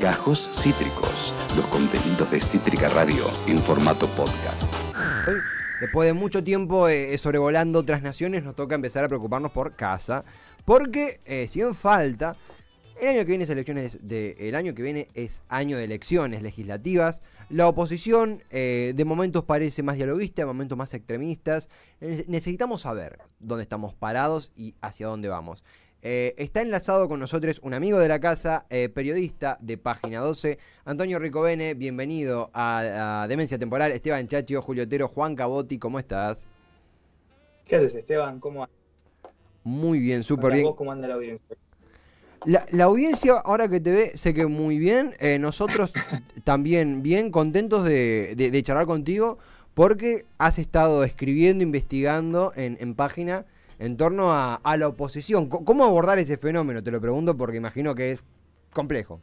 Gajos Cítricos, los contenidos de Cítrica Radio en formato podcast. Después de mucho tiempo eh, sobrevolando otras naciones, nos toca empezar a preocuparnos por casa. Porque, eh, si bien falta, el año que viene es elecciones el año que viene es año de elecciones legislativas. La oposición eh, de momentos parece más dialoguista, de momentos más extremistas. Ne- Necesitamos saber dónde estamos parados y hacia dónde vamos. Eh, está enlazado con nosotros un amigo de la casa, eh, periodista de Página 12, Antonio Ricovene. Bienvenido a, a Demencia Temporal. Esteban Chacho, Julio Otero, Juan Cabotti, ¿cómo estás? ¿Qué haces, Esteban? ¿Cómo andas? Muy bien, súper bien. ¿Vos cómo anda la audiencia? La, la audiencia, ahora que te ve, sé que muy bien. Eh, nosotros también bien contentos de, de- de charlar contigo porque has estado escribiendo, investigando en, en página en torno a, a la oposición. ¿Cómo abordar ese fenómeno? Te lo pregunto porque imagino que es complejo.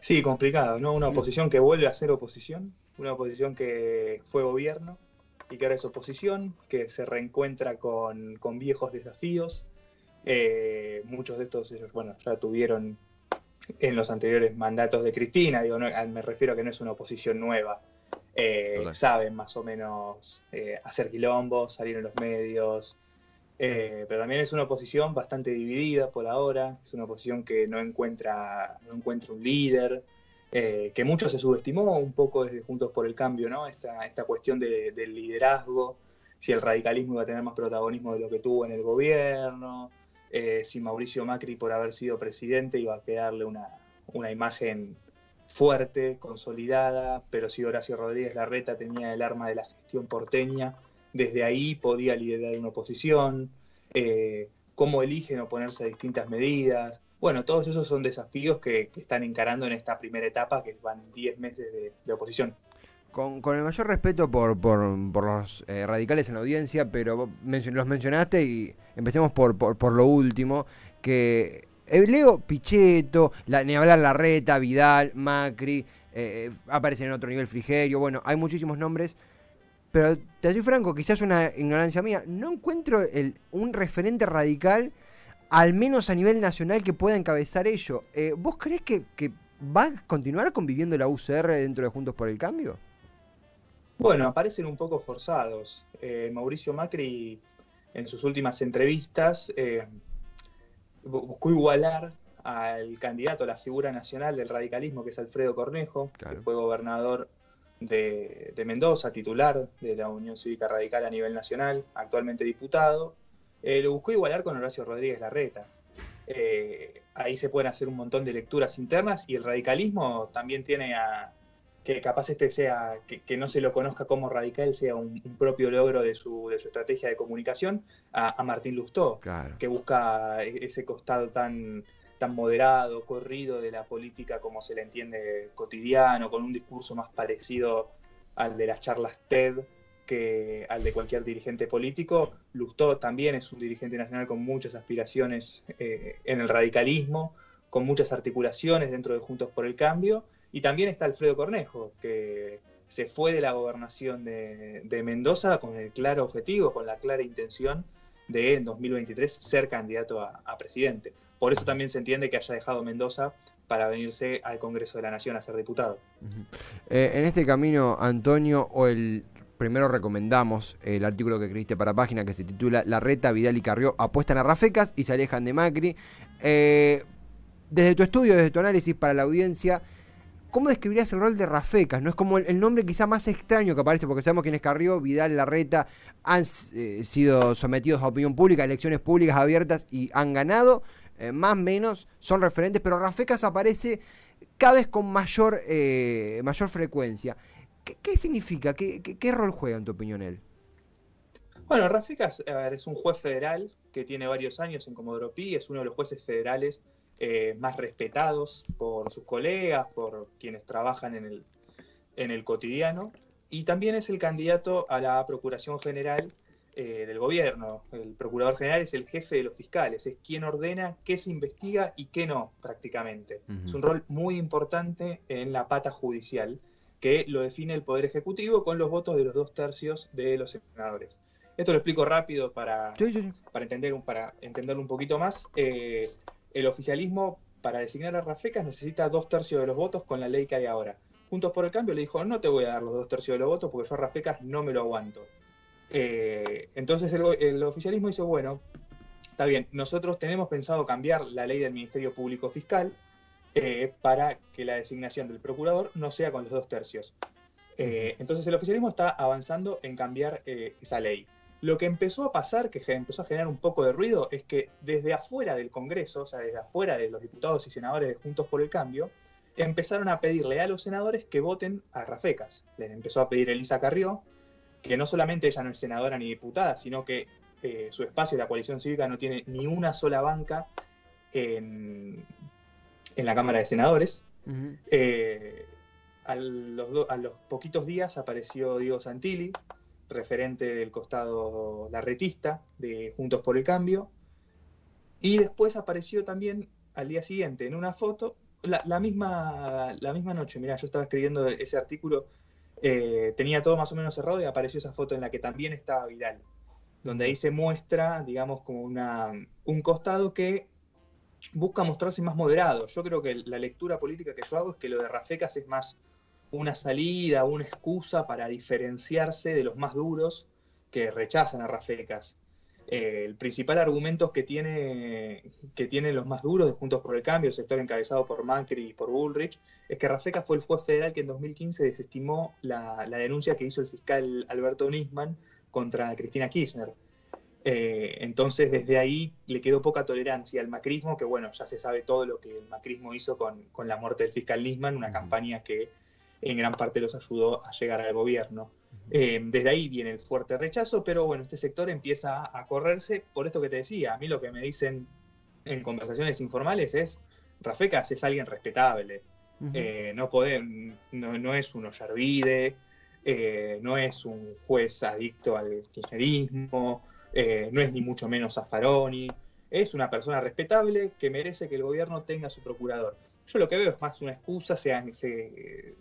Sí, complicado, ¿no? Una oposición que vuelve a ser oposición, una oposición que fue gobierno y que ahora es oposición, que se reencuentra con, con viejos desafíos. Eh, muchos de estos, bueno, ya tuvieron en los anteriores mandatos de Cristina, digo, no, me refiero a que no es una oposición nueva. Eh, saben más o menos eh, hacer quilombos, salir en los medios, Eh, pero también es una oposición bastante dividida por ahora, es una oposición que no encuentra, no encuentra un líder, eh, que mucho se subestimó un poco desde Juntos por el Cambio, ¿no? Esta, esta cuestión de- del liderazgo, si el radicalismo iba a tener más protagonismo de lo que tuvo en el gobierno, eh, si Mauricio Macri por haber sido presidente iba a quedarle una, una imagen fuerte, consolidada, pero si Horacio Rodríguez Larreta tenía el arma de la gestión porteña, desde ahí podía liderar una oposición, eh, cómo eligen oponerse a distintas medidas. Bueno, todos esos son desafíos que, están encarando en esta primera etapa, que van 10 meses de, oposición. Con, con el mayor respeto por, por, los eh, radicales en la audiencia, pero los mencionaste y empecemos por, por, por lo último, que eh, Leo Pichetto, la, ni hablar Larreta, Vidal, Macri, eh, aparecen en otro nivel Frigerio, bueno, hay muchísimos nombres, pero te soy franco, quizás una ignorancia mía, no encuentro el, un referente radical, al menos a nivel nacional, que pueda encabezar ello. Eh, ¿Vos crees que, que va a continuar conviviendo la UCR dentro de Juntos por el Cambio? Bueno, aparecen un poco forzados. Eh, Mauricio Macri, en sus últimas entrevistas, eh, bu- buscó igualar al candidato a la figura nacional del radicalismo, que es Alfredo Cornejo, Claro. que fue gobernador de, de Mendoza, titular de la Unión Cívica Radical a nivel nacional, actualmente diputado. Eh, lo buscó igualar con Horacio Rodríguez Larreta. Eh, ahí se pueden hacer un montón de lecturas internas y el radicalismo también tiene a, que capaz este sea, que, que no se lo conozca como radical, sea un, un propio logro de su, de su estrategia de comunicación, a, a Martín Lustó, Claro. que busca e- ese costado tan, tan moderado, corrido de la política como se le entiende cotidiano, con un discurso más parecido al de las charlas TED que al de cualquier dirigente político. Lustó también es un dirigente nacional con muchas aspiraciones eh, en el radicalismo, con muchas articulaciones dentro de Juntos por el Cambio. Y también está Alfredo Cornejo, que se fue de la gobernación de, Mendoza con el claro objetivo, con la clara intención de en 2023 ser candidato a presidente. Por eso también se entiende que haya dejado Mendoza para venirse al Congreso de la Nación a ser diputado. Eh, en este camino, Antonio, o el primero recomendamos el artículo que escribiste para página que se titula La reta, Vidal y Carrió apuestan a Rafecas y se alejan de Macri. Eh, desde tu estudio, desde tu análisis para la audiencia, ¿cómo describirías el rol de Rafecas? No es como el, el nombre quizá más extraño que aparece, porque sabemos quién es Carrió, Vidal, Larreta, han eh, sido sometidos a opinión pública, elecciones públicas abiertas y han ganado, eh, más o menos son referentes, pero Rafecas aparece cada vez con mayor, eh, mayor frecuencia. ¿Qué, significa? ¿Qué, rol juega en tu opinión él? Bueno, Rafecas es un juez federal que tiene varios años en Comodoro Pi, es uno de los jueces federales eh, más respetados por sus colegas, por quienes trabajan en el, en el cotidiano, y también es el candidato a la Procuración General eh, del gobierno. El Procurador General es el jefe de los fiscales, es quien ordena qué se investiga y qué no, prácticamente. Es un rol muy importante en la pata judicial, que lo define el Poder Ejecutivo con los votos de los dos tercios de los senadores. Esto lo explico rápido para, Sí, sí, sí. para, entender, un- para entenderlo un poquito más. Eh, el oficialismo para designar a Rafecas necesita dos tercios de los votos con la ley que hay ahora. Juntos por el Cambio le dijo, no te voy a dar los dos tercios de los votos porque yo a Rafecas no me lo aguanto. Eh, entonces el, oficialismo dice, bueno, está bien, nosotros tenemos pensado cambiar la ley del Ministerio Público Fiscal eh, para que la designación del procurador no sea con los dos tercios. Eh, entonces el oficialismo está avanzando en cambiar esa ley. Lo que empezó a pasar, que empezó a generar un poco de ruido, es que desde afuera del Congreso, o sea, desde afuera de los diputados y senadores de Juntos por el Cambio, empezaron a pedirle a los senadores que voten a Rafecas. Les empezó a pedir Elisa Carrió, que no solamente ella no es senadora ni diputada, sino que eh, su espacio, la coalición cívica, no tiene ni una sola banca en, la Cámara de Senadores. Eh, a, los a los poquitos días apareció Diego Santilli, referente del costado larretista de Juntos por el Cambio. Y después apareció también al día siguiente en una foto, la, misma, la misma noche, mira, yo estaba escribiendo ese artículo, eh, tenía todo más o menos cerrado y apareció esa foto en la que también estaba Vidal, donde ahí se muestra, digamos, como una, un costado que busca mostrarse más moderado. Yo creo que la lectura política que yo hago es que lo de Rafecas es más una salida, una excusa para diferenciarse de los más duros que rechazan a Rafecas. Eh, el principal argumento que, tiene, que tienen los más duros de Juntos por el Cambio, el sector encabezado por Macri y por Bullrich, es que Rafecas fue el juez federal que en 2015 desestimó la, denuncia que hizo el fiscal Alberto Nisman contra Cristina Kirchner. Eh, entonces, desde ahí le quedó poca tolerancia al macrismo, que bueno, ya se sabe todo lo que el macrismo hizo con, con la muerte del fiscal Nisman, una campaña que en gran parte los ayudó a llegar al gobierno. Eh, desde ahí viene el fuerte rechazo, pero bueno, este sector empieza a correrse por esto que te decía. A mí lo que me dicen en conversaciones informales es, Rafecas es alguien respetable, eh, no, no, es un Ollarvide, eh, no es un juez adicto al kirchnerismo, no es ni mucho menos Zaffaroni, es una persona respetable que merece que el gobierno tenga su procurador. Yo lo que veo es más una excusa, se, se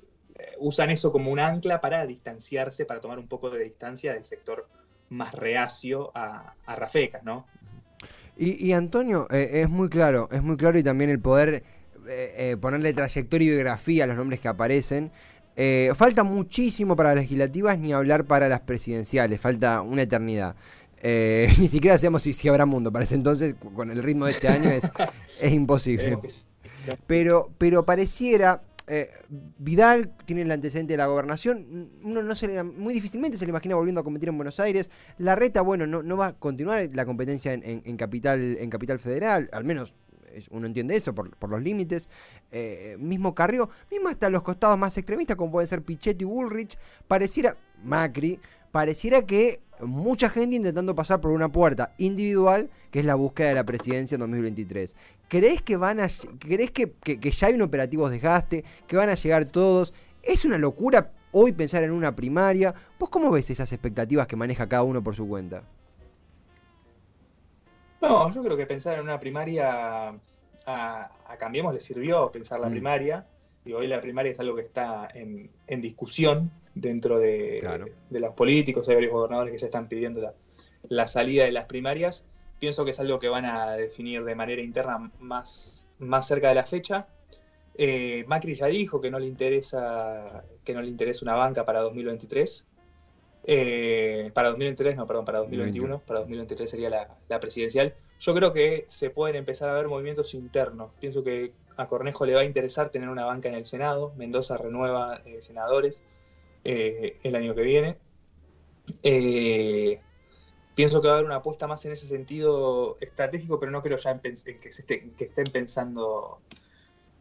usan eso como un ancla para distanciarse, para tomar un poco de distancia del sector más reacio a, Rafecas, ¿no? Y, Antonio, eh, es muy claro, es muy claro y también el poder eh, ponerle trayectoria y biografía a los nombres que aparecen. falta muchísimo para las legislativas ni hablar para las presidenciales, falta una eternidad. ni siquiera sabemos si, si, habrá mundo. Para ese entonces, con el ritmo de este año, es, es imposible. Pero, pero pareciera, eh, Vidal tiene el antecedente de la gobernación. Uno no se le, muy difícilmente se le imagina volviendo a competir en Buenos Aires. La reta, bueno, no, no va a continuar la competencia en, capital, en capital federal, al menos uno entiende eso por, los límites. Eh, mismo Carrió, mismo hasta los costados más extremistas, como pueden ser Pichetto y Bullrich, pareciera Macri pareciera que mucha gente intentando pasar por una puerta individual, que es la búsqueda de la presidencia en 2023. ¿Crees que van a crees que, ya hay un operativo desgaste, que van a llegar todos? Es una locura hoy pensar en una primaria. ¿Vos cómo ves esas expectativas que maneja cada uno por su cuenta? No, yo creo que pensar en una primaria a, Cambiemos le sirvió pensar la mm. primaria. Y hoy la primaria es algo que está en, en discusión dentro de, los políticos, hay varios gobernadores que ya están pidiendo la, salida de las primarias. Pienso que es algo que van a definir de manera interna más, más cerca de la fecha. Eh, Macri ya dijo que no le interesa que no le interesa una banca para 2023. Eh, para 2023, no, perdón, para 2021. Para 2023 sería la, presidencial. Yo creo que se pueden empezar a ver movimientos internos. Pienso que a Cornejo le va a interesar tener una banca en el Senado. Mendoza renueva eh, senadores. Eh, el año que viene. Eh, pienso que va a haber una apuesta más en ese sentido estratégico, pero no creo ya que, se estén pensando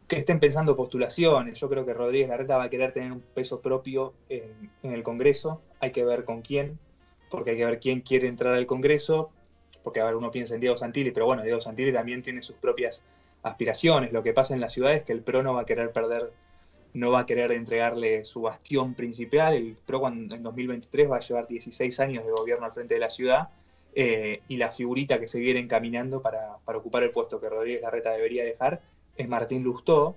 que estén pensando postulaciones. Yo creo que Rodríguez Larreta va a querer tener un peso propio en, el Congreso. Hay que ver con quién, porque hay que ver quién quiere entrar al Congreso, porque a ver, uno piensa en Diego Santilli, pero bueno, Diego Santilli también tiene sus propias aspiraciones. Lo que pasa en la ciudad es que el PRO no va a querer perder no va a querer entregarle su bastión principal. El PRO en 2023 va a llevar 16 años de gobierno al frente de la ciudad eh, y la figurita que se viene encaminando para, ocupar el puesto que Rodríguez Larreta debería dejar es Martín Lustó,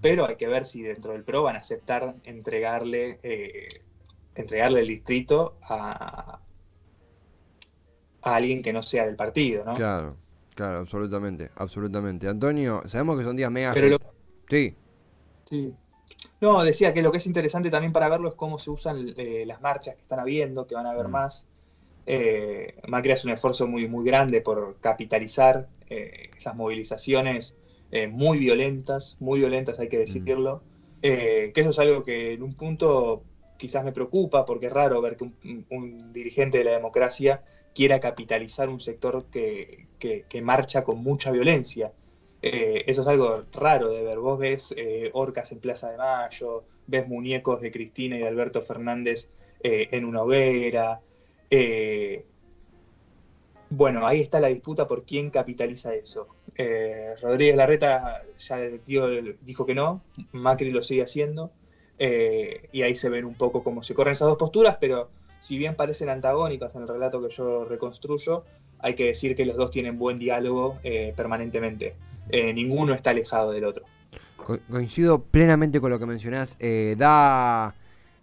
pero hay que ver si dentro del PRO van a aceptar entregarle, eh, entregarle el distrito a, a alguien que no sea del partido, ¿no? Claro. Claro, absolutamente, absolutamente. Antonio, sabemos que son días mega... Pero lo- Sí, Sí. No, decía que lo que es interesante también para verlo es cómo se usan eh, las marchas que están habiendo, que van a haber Mm. más. Eh, Macri hace un esfuerzo muy, muy grande por capitalizar eh, esas movilizaciones eh, muy violentas, muy violentas hay que decirlo. Eh, que eso es algo que en un punto quizás me preocupa, porque es raro ver que un, un dirigente de la democracia quiera capitalizar un sector que, que- que marcha con mucha violencia. Eh, eso es algo raro de ver. Vos ves eh, orcas en Plaza de Mayo, ves muñecos de Cristina y de Alberto Fernández eh, en una hoguera. Eh, bueno, ahí está la disputa por quién capitaliza eso. Rodríguez Larreta ya dijo que no, Macri lo sigue haciendo, y ahí se ven un poco cómo se corren esas dos posturas, pero si bien parecen antagónicas en el relato que yo reconstruyo, hay que decir que los dos tienen buen diálogo permanentemente. Eh, ninguno está alejado del otro. Co- coincido plenamente con lo que mencionás. Eh, da.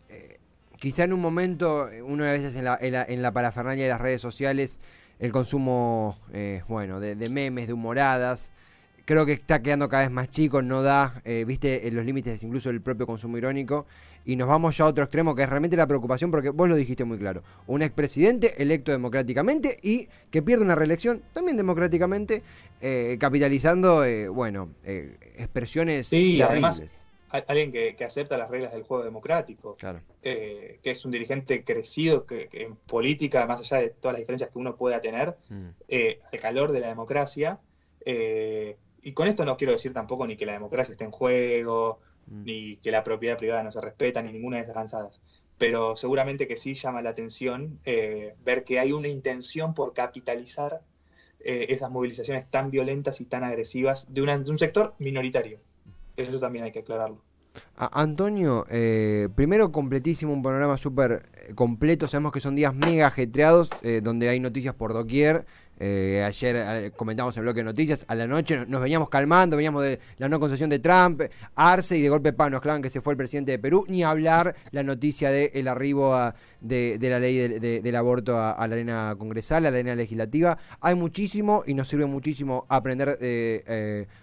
eh, quizá en un momento, uno a veces en la, en la, en la parafernalia de las redes sociales, el consumo, eh, bueno, de memes, de humoradas, creo que está quedando cada vez más chico, no da, eh, viste, en los límites incluso del propio consumo irónico. Y nos vamos ya a otro extremo, que es realmente la preocupación, porque vos lo dijiste muy claro. Un expresidente electo democráticamente y que pierde una reelección también democráticamente, eh, capitalizando, eh, bueno, eh, expresiones Sí, terribles. además- Al- Alguien que, que acepta las reglas del juego democrático. Claro. que es un dirigente crecido que, que en política, más allá de todas las diferencias que uno pueda tener, Mm. al calor de la democracia. eh, y con esto no quiero decir tampoco ni que la democracia esté en juego, Mm. ni que la propiedad privada no se respeta, ni ninguna de esas cansadas. Pero seguramente que sí llama la atención eh, ver que hay una intención por capitalizar eh, esas movilizaciones tan violentas y tan agresivas de, una- de un sector minoritario. Eso también hay que aclararlo. Antonio, eh, primero completísimo, un panorama súper eh, completo. Sabemos que son días mega ajetreados, eh, donde hay noticias por doquier. Eh, ayer eh, comentamos el bloque de noticias, a la noche nos, veníamos calmando, veníamos de la no concesión de Trump, Arce, y de golpe pa, nos clavan que se fue el presidente de Perú, ni hablar la noticia del el arribo de, de la ley de- de- del aborto a, la arena congresal, a la arena legislativa. Hay muchísimo y nos sirve muchísimo aprender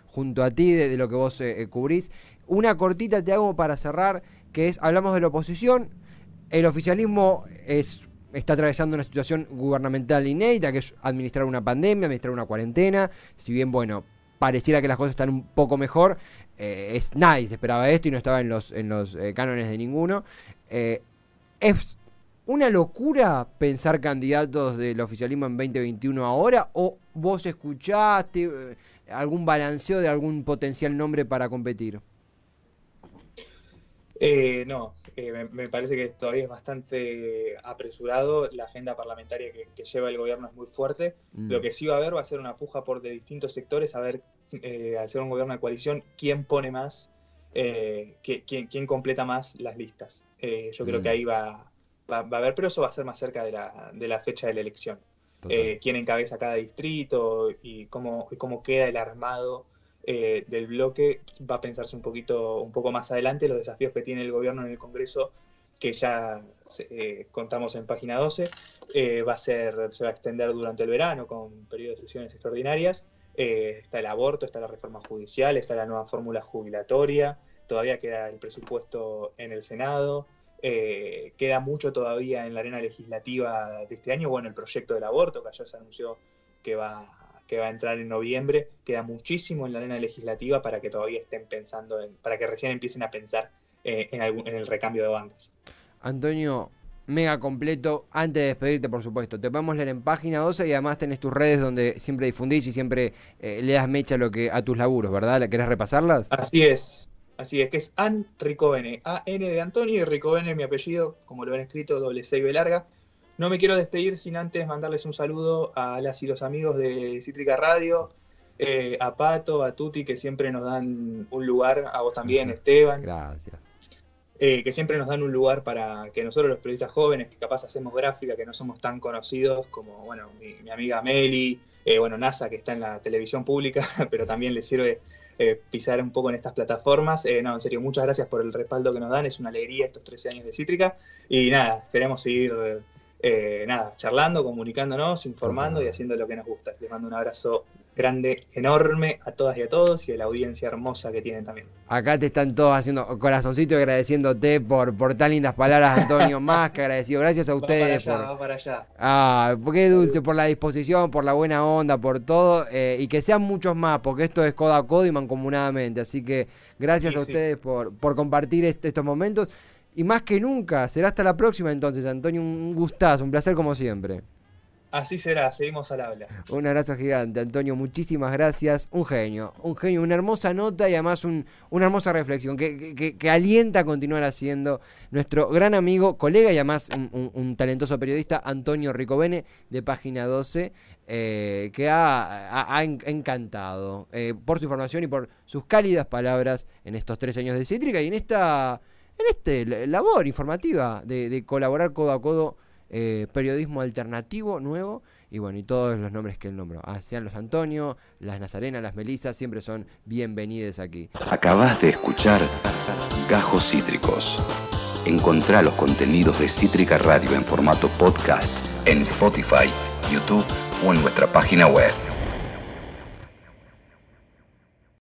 junto a ti de, de lo que vos eh, cubrís. Una cortita te hago para cerrar, que es, hablamos de la oposición, el oficialismo es, está atravesando una situación gubernamental inédita, que es administrar una pandemia, administrar una cuarentena, si bien, bueno, pareciera que las cosas están un poco mejor, eh, es, nadie se esperaba esto y no estaba en los, en los eh, cánones de ninguno. Eh, ¿Es una locura pensar candidatos del oficialismo en 2021 ahora? ¿O vos escuchaste algún balanceo de algún potencial nombre para competir? Eh, no, eh, me, me parece que todavía es bastante apresurado. La agenda parlamentaria que, que lleva el gobierno es muy fuerte. Mm. Lo que sí va a haber va a ser una puja por de distintos sectores, a ver, eh, al ser un gobierno de coalición, quién pone más, eh, quién, quién completa más las listas. Eh, yo creo Mm. que ahí va, va, va a haber, pero eso va a ser más cerca de la, de la fecha de la elección. Eh, quién encabeza cada distrito y cómo, y cómo queda el armado eh, del bloque va a pensarse un poquito, un poco más adelante los desafíos que tiene el gobierno en el Congreso, que ya eh, contamos en página 12, eh, va a ser, se va a extender durante el verano con periodos de sesiones extraordinarias. Está el aborto, está la reforma judicial, está la nueva fórmula jubilatoria, todavía queda el presupuesto en el Senado, queda mucho todavía en la arena legislativa de este año. Bueno, el proyecto del aborto, que ayer se anunció que va, que va a entrar en noviembre, queda muchísimo en la arena legislativa para que todavía estén pensando, en, para que recién empiecen a pensar eh, en, algún, en el recambio de bancas. Antonio, mega completo. Antes de despedirte, por supuesto, te podemos leer en página 12 y además tenés tus redes donde siempre difundís y siempre eh, le das mecha a, lo que, a tus laburos, ¿verdad? ¿La ¿Querés repasarlas? Así es, así es, que es An Ricovene, A-N de Antonio y Ricovene mi apellido, como lo ven escrito, doble C y B larga. No me quiero despedir sin antes mandarles un saludo a las y los amigos de Cítrica Radio, eh, a Pato, a Tuti, que siempre nos dan un lugar, a vos también, Esteban, Gracias. eh, que siempre nos dan un lugar para que nosotros los periodistas jóvenes, que capaz hacemos gráfica, que no somos tan conocidos como, bueno, mi, mi amiga Meli, eh, bueno, NASA, que está en la televisión pública, pero también le sirve eh, pisar un poco en estas plataformas. Eh, no, en serio, muchas gracias por el respaldo que nos dan, es una alegría estos 13 años de Cítrica. Y nada, esperemos seguir, eh, nada, charlando, comunicándonos, informando y haciendo lo que nos gusta. Les mando un abrazo grande, enorme a todas y a todos y a la audiencia hermosa que tienen también. Acá te están todos haciendo corazoncito y agradeciéndote por, por tan lindas palabras, Antonio. Más que agradecido. Gracias a ustedes. Va para allá, va para allá. Ah, qué dulce, por la disposición, por la buena onda, por todo. Eh, y que sean muchos más, porque esto es codo a codo y mancomunadamente. Así que gracias a ustedes por, por compartir estos momentos. Y más que nunca, será hasta la próxima entonces, Antonio. Un gustazo, un placer como siempre. Así será, seguimos al habla. Un abrazo gigante, Antonio, muchísimas gracias. Un genio, un genio, una hermosa nota y además una hermosa reflexión que, alienta a continuar haciendo nuestro gran amigo, colega y además un, talentoso periodista, Antonio Ricobene, de Página 12, eh, que ha, encantado eh, por su información y por sus cálidas palabras en estos tres años de Cítrica y en esta en este labor informativa de, colaborar codo a codo eh, periodismo alternativo nuevo y bueno, y todos los nombres que él nombró. Ah, sean los Antonio, las Nazarena, las Melisas, siempre son bienvenidas aquí. Acabas de escuchar Gajos Cítricos. Encontrá los contenidos de Cítrica Radio en formato podcast en Spotify, YouTube o en nuestra página web.